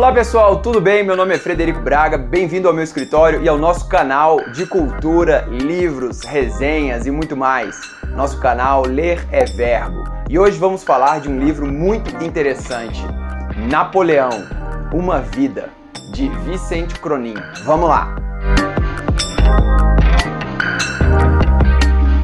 Olá pessoal, tudo bem? Meu nome é Frederico Braga, bem-vindo ao meu escritório e ao nosso canal de cultura, livros, resenhas e muito mais. Nosso canal Ler é Verbo. E hoje vamos falar de um livro muito interessante, Napoleão, Uma Vida, de Vicente Cronin. Vamos lá!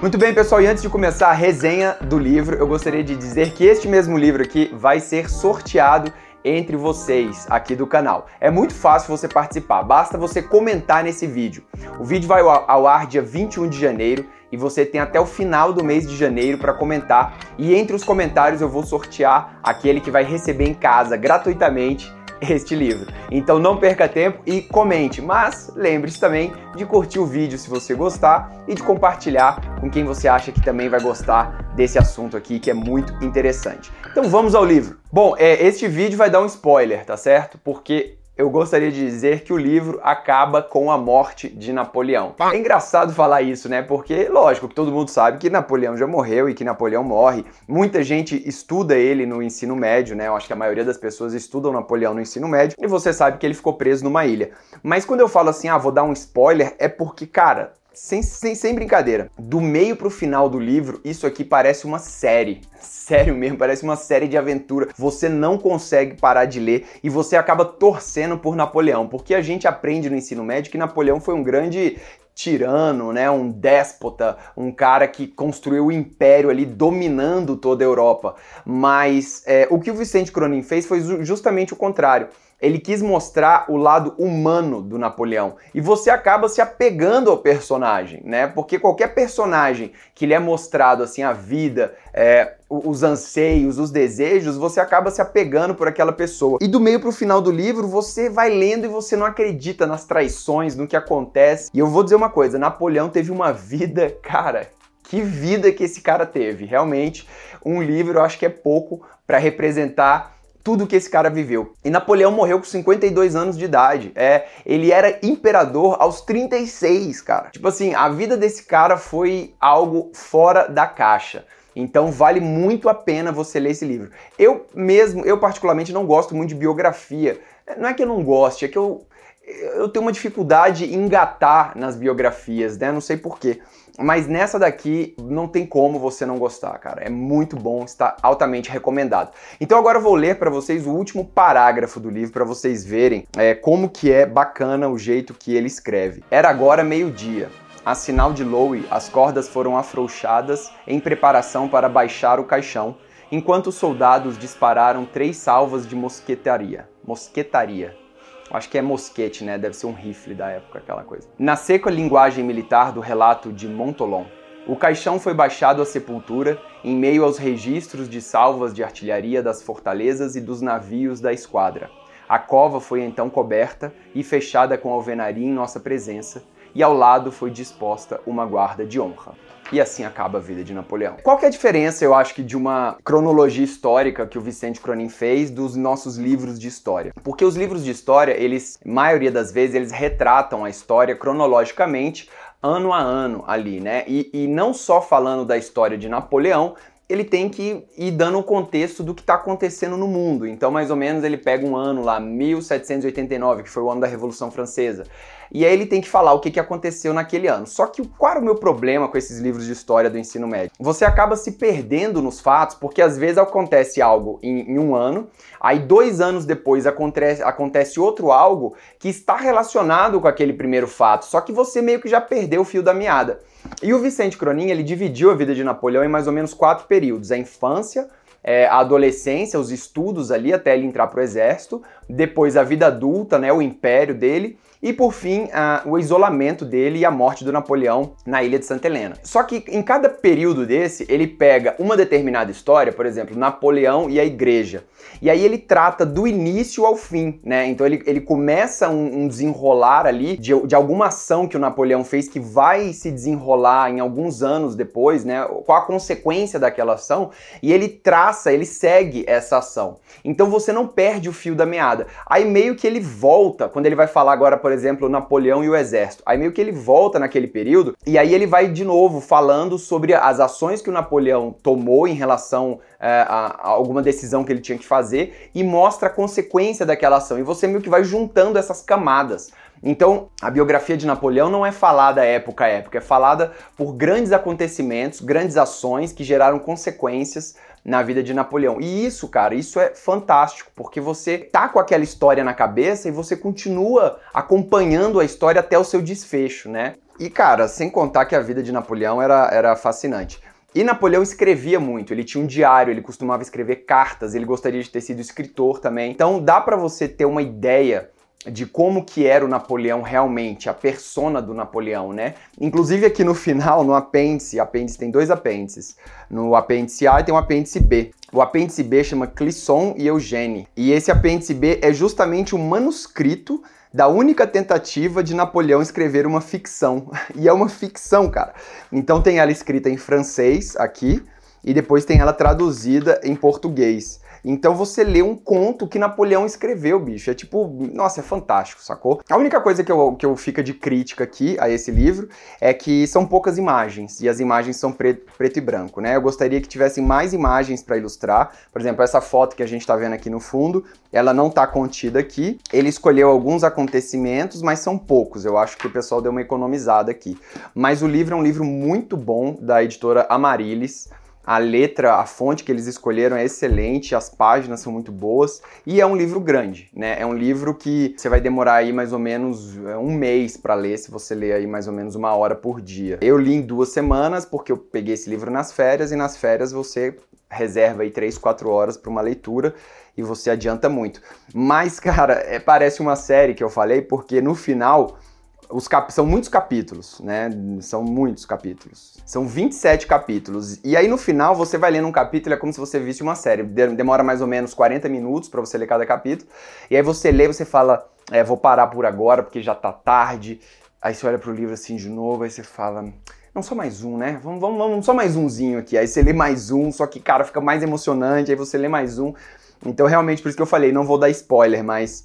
Muito bem, pessoal, e antes de começar a resenha do livro, eu gostaria de dizer que este mesmo livro aqui vai ser sorteado entre vocês aqui do canal. É muito fácil você participar, basta você comentar nesse vídeo. O vídeo vai ao ar dia 21 de janeiro e você tem até o final do mês de janeiro para comentar. E entre os comentários eu vou sortear aquele que vai receber em casa gratuitamente este livro. Então não perca tempo e comente, mas lembre-se também de curtir o vídeo se você gostar e de compartilhar com quem você acha que também vai gostar desse assunto aqui que é muito interessante. Então vamos ao livro. Bom, é, este vídeo vai dar um spoiler, tá certo? Porque eu gostaria de dizer que o livro acaba com a morte de Napoleão. É engraçado falar isso, né? Porque, lógico, que todo mundo sabe que Napoleão já morreu e que Napoleão morre. Muita gente estuda ele no ensino médio, né? Eu acho que a maioria das pessoas estudam Napoleão no ensino médio e você sabe que ele ficou preso numa ilha. Mas quando eu falo assim, ah, vou dar um spoiler, é porque, cara, sem, sem, sem brincadeira, do meio pro final do livro, isso aqui parece uma série. Sério mesmo, parece uma série de aventura. Você não consegue parar de ler e você acaba torcendo por Napoleão, porque a gente aprende no ensino médio que Napoleão foi um grande tirano, né, um déspota, um cara que construiu o império ali dominando toda a Europa. Mas é, o que o Vicente Cronin fez foi justamente o contrário ele quis mostrar o lado humano do Napoleão. E você acaba se apegando ao personagem, né? Porque qualquer personagem que lhe é mostrado assim a vida, é, os anseios, os desejos, você acaba se apegando por aquela pessoa. E do meio para o final do livro, você vai lendo e você não acredita nas traições, no que acontece. E eu vou dizer uma coisa, Napoleão teve uma vida, cara, que vida que esse cara teve. Realmente, um livro eu acho que é pouco para representar tudo que esse cara viveu. E Napoleão morreu com 52 anos de idade. É, ele era imperador aos 36, cara. Tipo assim, a vida desse cara foi algo fora da caixa. Então vale muito a pena você ler esse livro. Eu mesmo, eu particularmente não gosto muito de biografia. Não é que eu não goste, é que eu eu tenho uma dificuldade em engatar nas biografias, né? Não sei porquê. Mas nessa daqui não tem como você não gostar, cara. É muito bom, está altamente recomendado. Então agora eu vou ler para vocês o último parágrafo do livro para vocês verem é, como que é bacana o jeito que ele escreve. Era agora meio-dia. A sinal de Lowe, as cordas foram afrouxadas em preparação para baixar o caixão, enquanto os soldados dispararam três salvas de mosquetaria. Mosquetaria Acho que é mosquete, né? Deve ser um rifle da época, aquela coisa. Na seca linguagem militar do relato de Montolon, o caixão foi baixado à sepultura em meio aos registros de salvas de artilharia das fortalezas e dos navios da esquadra. A cova foi então coberta e fechada com alvenaria em nossa presença, e ao lado foi disposta uma guarda de honra. E assim acaba a vida de Napoleão. Qual que é a diferença, eu acho que, de uma cronologia histórica que o Vicente Cronin fez dos nossos livros de história? Porque os livros de história, eles, maioria das vezes, eles retratam a história cronologicamente, ano a ano ali, né? E, e não só falando da história de Napoleão, ele tem que ir dando o contexto do que está acontecendo no mundo. Então, mais ou menos, ele pega um ano lá, 1789, que foi o ano da Revolução Francesa e aí ele tem que falar o que, que aconteceu naquele ano. Só que qual era o meu problema com esses livros de história do ensino médio? Você acaba se perdendo nos fatos, porque às vezes acontece algo em, em um ano, aí dois anos depois acontece, acontece outro algo que está relacionado com aquele primeiro fato, só que você meio que já perdeu o fio da meada. E o Vicente Cronin, ele dividiu a vida de Napoleão em mais ou menos quatro a infância, é, a adolescência, os estudos ali até ele entrar para o exército, depois a vida adulta, né, o império dele, e por fim, o isolamento dele e a morte do Napoleão na ilha de Santa Helena. Só que em cada período desse, ele pega uma determinada história, por exemplo, Napoleão e a igreja, e aí ele trata do início ao fim, né? Então ele, ele começa um, um desenrolar ali de, de alguma ação que o Napoleão fez que vai se desenrolar em alguns anos depois, né? Qual a consequência daquela ação, e ele passa, ele segue essa ação. Então você não perde o fio da meada. Aí meio que ele volta, quando ele vai falar agora, por exemplo, Napoleão e o exército. Aí meio que ele volta naquele período e aí ele vai de novo falando sobre as ações que o Napoleão tomou em relação é, a, a alguma decisão que ele tinha que fazer e mostra a consequência daquela ação. E você meio que vai juntando essas camadas. Então, a biografia de Napoleão não é falada época a época, é falada por grandes acontecimentos, grandes ações que geraram consequências na vida de Napoleão. E isso, cara, isso é fantástico, porque você tá com aquela história na cabeça e você continua acompanhando a história até o seu desfecho, né? E, cara, sem contar que a vida de Napoleão era, era fascinante. E Napoleão escrevia muito, ele tinha um diário, ele costumava escrever cartas, ele gostaria de ter sido escritor também. Então dá para você ter uma ideia de como que era o Napoleão realmente, a persona do Napoleão, né? Inclusive aqui no final, no apêndice, apêndice tem dois apêndices. No apêndice A tem um apêndice B. O apêndice B chama Clisson e Eugênie. E esse apêndice B é justamente o manuscrito da única tentativa de Napoleão escrever uma ficção. E é uma ficção, cara. Então tem ela escrita em francês aqui e depois tem ela traduzida em português. Então você lê um conto que Napoleão escreveu, bicho. É tipo, nossa, é fantástico, sacou? A única coisa que eu, que eu fica de crítica aqui a esse livro é que são poucas imagens, e as imagens são preto, preto e branco, né? Eu gostaria que tivessem mais imagens para ilustrar. Por exemplo, essa foto que a gente está vendo aqui no fundo, ela não está contida aqui. Ele escolheu alguns acontecimentos, mas são poucos. Eu acho que o pessoal deu uma economizada aqui. Mas o livro é um livro muito bom da editora Amarilis. A letra, a fonte que eles escolheram é excelente, as páginas são muito boas e é um livro grande, né? É um livro que você vai demorar aí mais ou menos é, um mês para ler, se você ler aí mais ou menos uma hora por dia. Eu li em duas semanas porque eu peguei esse livro nas férias e nas férias você reserva aí três, quatro horas para uma leitura e você adianta muito. Mas, cara, é, parece uma série que eu falei porque no final os cap... São muitos capítulos, né? São muitos capítulos. São 27 capítulos. E aí no final você vai lendo um capítulo, é como se você visse uma série. Demora mais ou menos 40 minutos para você ler cada capítulo. E aí você lê, você fala, é, vou parar por agora porque já tá tarde. Aí você olha pro livro assim de novo, aí você fala, não, só mais um, né? Vamos, vamos, vamos só mais umzinho aqui. Aí você lê mais um, só que, cara, fica mais emocionante. Aí você lê mais um. Então, realmente, por isso que eu falei, não vou dar spoiler, mas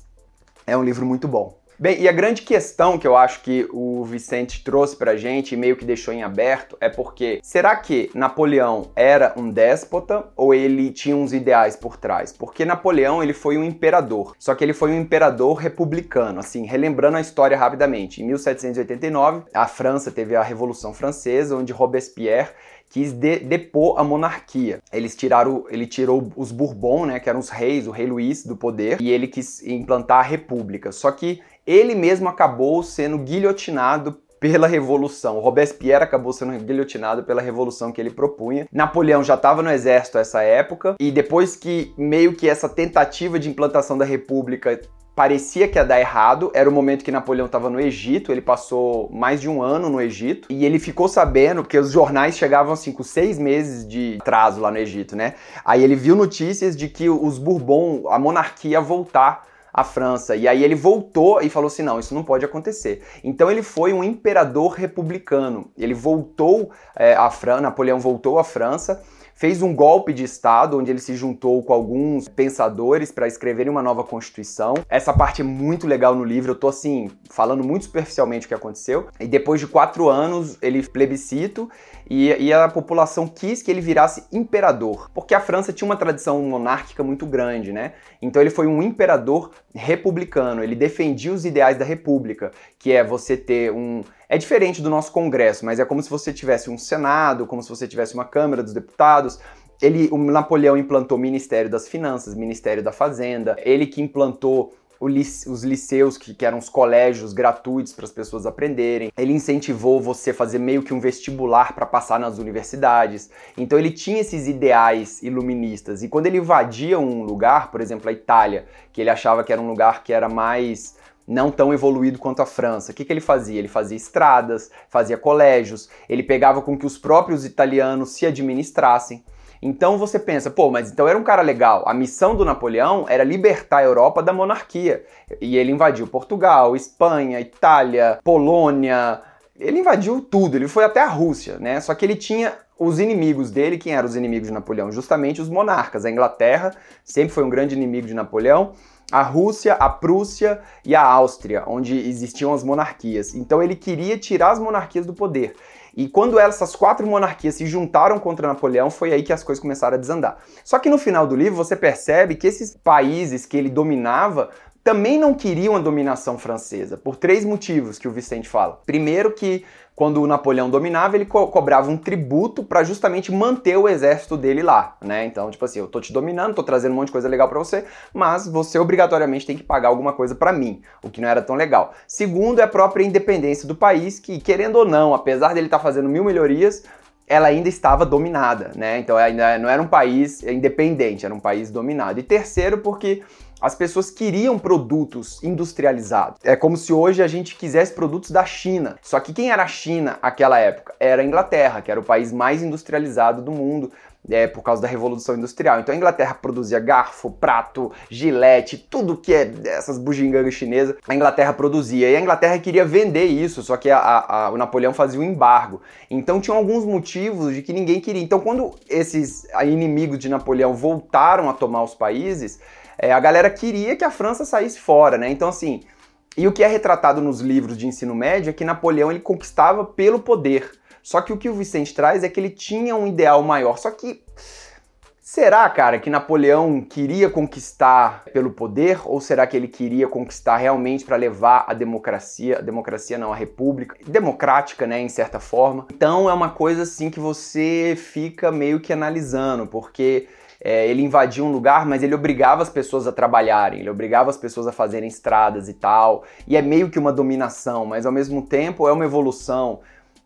é um livro muito bom. Bem, e a grande questão que eu acho que o Vicente trouxe pra gente e meio que deixou em aberto é porque será que Napoleão era um déspota ou ele tinha uns ideais por trás? Porque Napoleão ele foi um imperador, só que ele foi um imperador republicano, assim, relembrando a história rapidamente. Em 1789, a França teve a Revolução Francesa, onde Robespierre quis de, depor a monarquia. Eles tiraram, ele tirou os Bourbon, né, que eram os reis, o rei Luís do poder, e ele quis implantar a república. Só que ele mesmo acabou sendo guilhotinado pela revolução. Robespierre acabou sendo guilhotinado pela revolução que ele propunha. Napoleão já estava no exército essa época e depois que meio que essa tentativa de implantação da república parecia que ia dar errado. Era o momento que Napoleão estava no Egito, ele passou mais de um ano no Egito, e ele ficou sabendo, porque os jornais chegavam assim com seis meses de atraso lá no Egito, né? Aí ele viu notícias de que os Bourbon, a monarquia ia voltar a França. E aí ele voltou e falou assim: não, isso não pode acontecer. Então ele foi um imperador republicano. Ele voltou é, a França, Napoleão voltou à França fez um golpe de Estado, onde ele se juntou com alguns pensadores para escreverem uma nova Constituição. Essa parte é muito legal no livro, eu tô assim, falando muito superficialmente o que aconteceu. E depois de quatro anos, ele plebiscito e, e, a população quis que ele virasse imperador, porque a França tinha uma tradição monárquica muito grande, né? Então ele foi um imperador republicano, ele defendia os ideais da república, que é você ter um é diferente do nosso Congresso, mas é como se você tivesse um Senado, como se você tivesse uma Câmara dos Deputados. Ele, o Napoleão implantou o Ministério das Finanças, Ministério da Fazenda, ele que implantou os liceus, que, que eram os colégios gratuitos para as pessoas aprenderem. Ele incentivou você a fazer meio que um vestibular para passar nas universidades. Então ele tinha esses ideais iluministas. E quando ele invadia um lugar, por exemplo, a Itália, que ele achava que era um lugar que era mais não tão evoluído quanto a França. O que, que ele fazia? Ele fazia estradas, fazia colégios, ele pegava com que os próprios italianos se administrassem. Então você pensa, pô, mas então era um cara legal. A missão do Napoleão era libertar a Europa da monarquia. E ele invadiu Portugal, Espanha, Itália, Polônia, ele invadiu tudo, ele foi até a Rússia, né? Só que ele tinha os inimigos dele, quem eram os inimigos de Napoleão? Justamente os monarcas. A Inglaterra sempre foi um grande inimigo de Napoleão, a Rússia, a Prússia e a Áustria, onde existiam as monarquias. Então ele queria tirar as monarquias do poder. E quando essas quatro monarquias se juntaram contra Napoleão, foi aí que as coisas começaram a desandar. Só que no final do livro você percebe que esses países que ele dominava também não queriam a dominação francesa, por três motivos que o Vicente fala. Primeiro que quando o Napoleão dominava, ele co cobrava um tributo para justamente manter o exército dele lá, né? Então, tipo assim, eu tô te dominando, tô trazendo um monte de coisa legal para você, mas você obrigatoriamente tem que pagar alguma coisa para mim, o que não era tão legal. Segundo é a própria independência do país, que querendo ou não, apesar dele estar tá fazendo mil melhorias, ela ainda estava dominada, né? Então ainda não era um país independente, era um país dominado. E terceiro, porque as pessoas queriam produtos industrializados. É como se hoje a gente quisesse produtos da China. Só que quem era a China naquela época? Era a Inglaterra, que era o país mais industrializado do mundo. É, por causa da Revolução Industrial. Então a Inglaterra produzia garfo, prato, gilete, tudo que é essas bugigangas chinesas, a Inglaterra produzia. E a Inglaterra queria vender isso, só que a, a, o Napoleão fazia um embargo. Então tinham alguns motivos de que ninguém queria. Então quando esses inimigos de Napoleão voltaram a tomar os países, é, a galera queria que a França saísse fora, né? Então, assim, e o que é retratado nos livros de ensino médio é que Napoleão ele conquistava pelo poder. Só que o que o Vicente traz é que ele tinha um ideal maior. Só que será, cara, que Napoleão queria conquistar pelo poder ou será que ele queria conquistar realmente para levar a democracia, a democracia não, a república democrática, né, em certa forma? Então é uma coisa assim que você fica meio que analisando, porque é, ele invadia um lugar, mas ele obrigava as pessoas a trabalharem, ele obrigava as pessoas a fazerem estradas e tal. E é meio que uma dominação, mas ao mesmo tempo é uma evolução.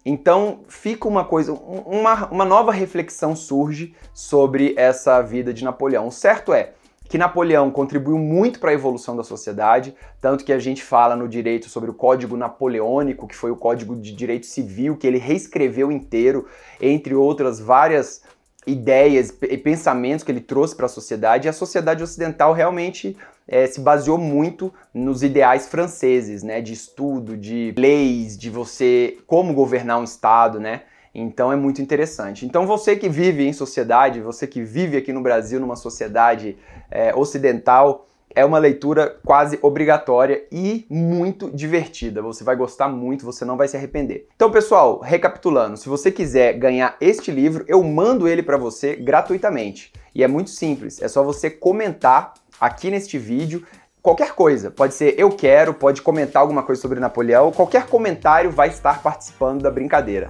Então fica uma coisa, uma, uma nova reflexão surge sobre essa vida de Napoleão. O certo é que Napoleão contribuiu muito para a evolução da sociedade, tanto que a gente fala no direito sobre o Código Napoleônico, que foi o Código de Direito Civil, que ele reescreveu inteiro, entre outras várias ideias e pensamentos que ele trouxe para a sociedade, e a sociedade ocidental realmente é, se baseou muito nos ideais franceses, né, de estudo, de leis, de você como governar um estado, né? Então é muito interessante. Então você que vive em sociedade, você que vive aqui no Brasil numa sociedade é, ocidental, é uma leitura quase obrigatória e muito divertida. Você vai gostar muito, você não vai se arrepender. Então, pessoal, recapitulando, se você quiser ganhar este livro, eu mando ele para você gratuitamente. E é muito simples, é só você comentar aqui neste vídeo qualquer coisa. Pode ser eu quero, pode comentar alguma coisa sobre Napoleão, qualquer comentário vai estar participando da brincadeira.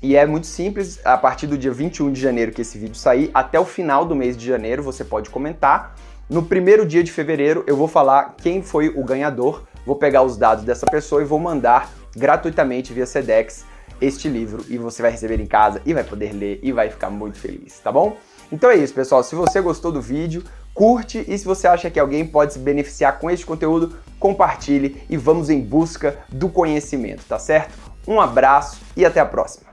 E é muito simples, a partir do dia 21 de janeiro que esse vídeo sair, até o final do mês de janeiro você pode comentar no primeiro dia de fevereiro, eu vou falar quem foi o ganhador, vou pegar os dados dessa pessoa e vou mandar gratuitamente via Sedex este livro e você vai receber em casa e vai poder ler e vai ficar muito feliz, tá bom? Então é isso, pessoal. Se você gostou do vídeo, curte e se você acha que alguém pode se beneficiar com este conteúdo, compartilhe e vamos em busca do conhecimento, tá certo? Um abraço e até a próxima.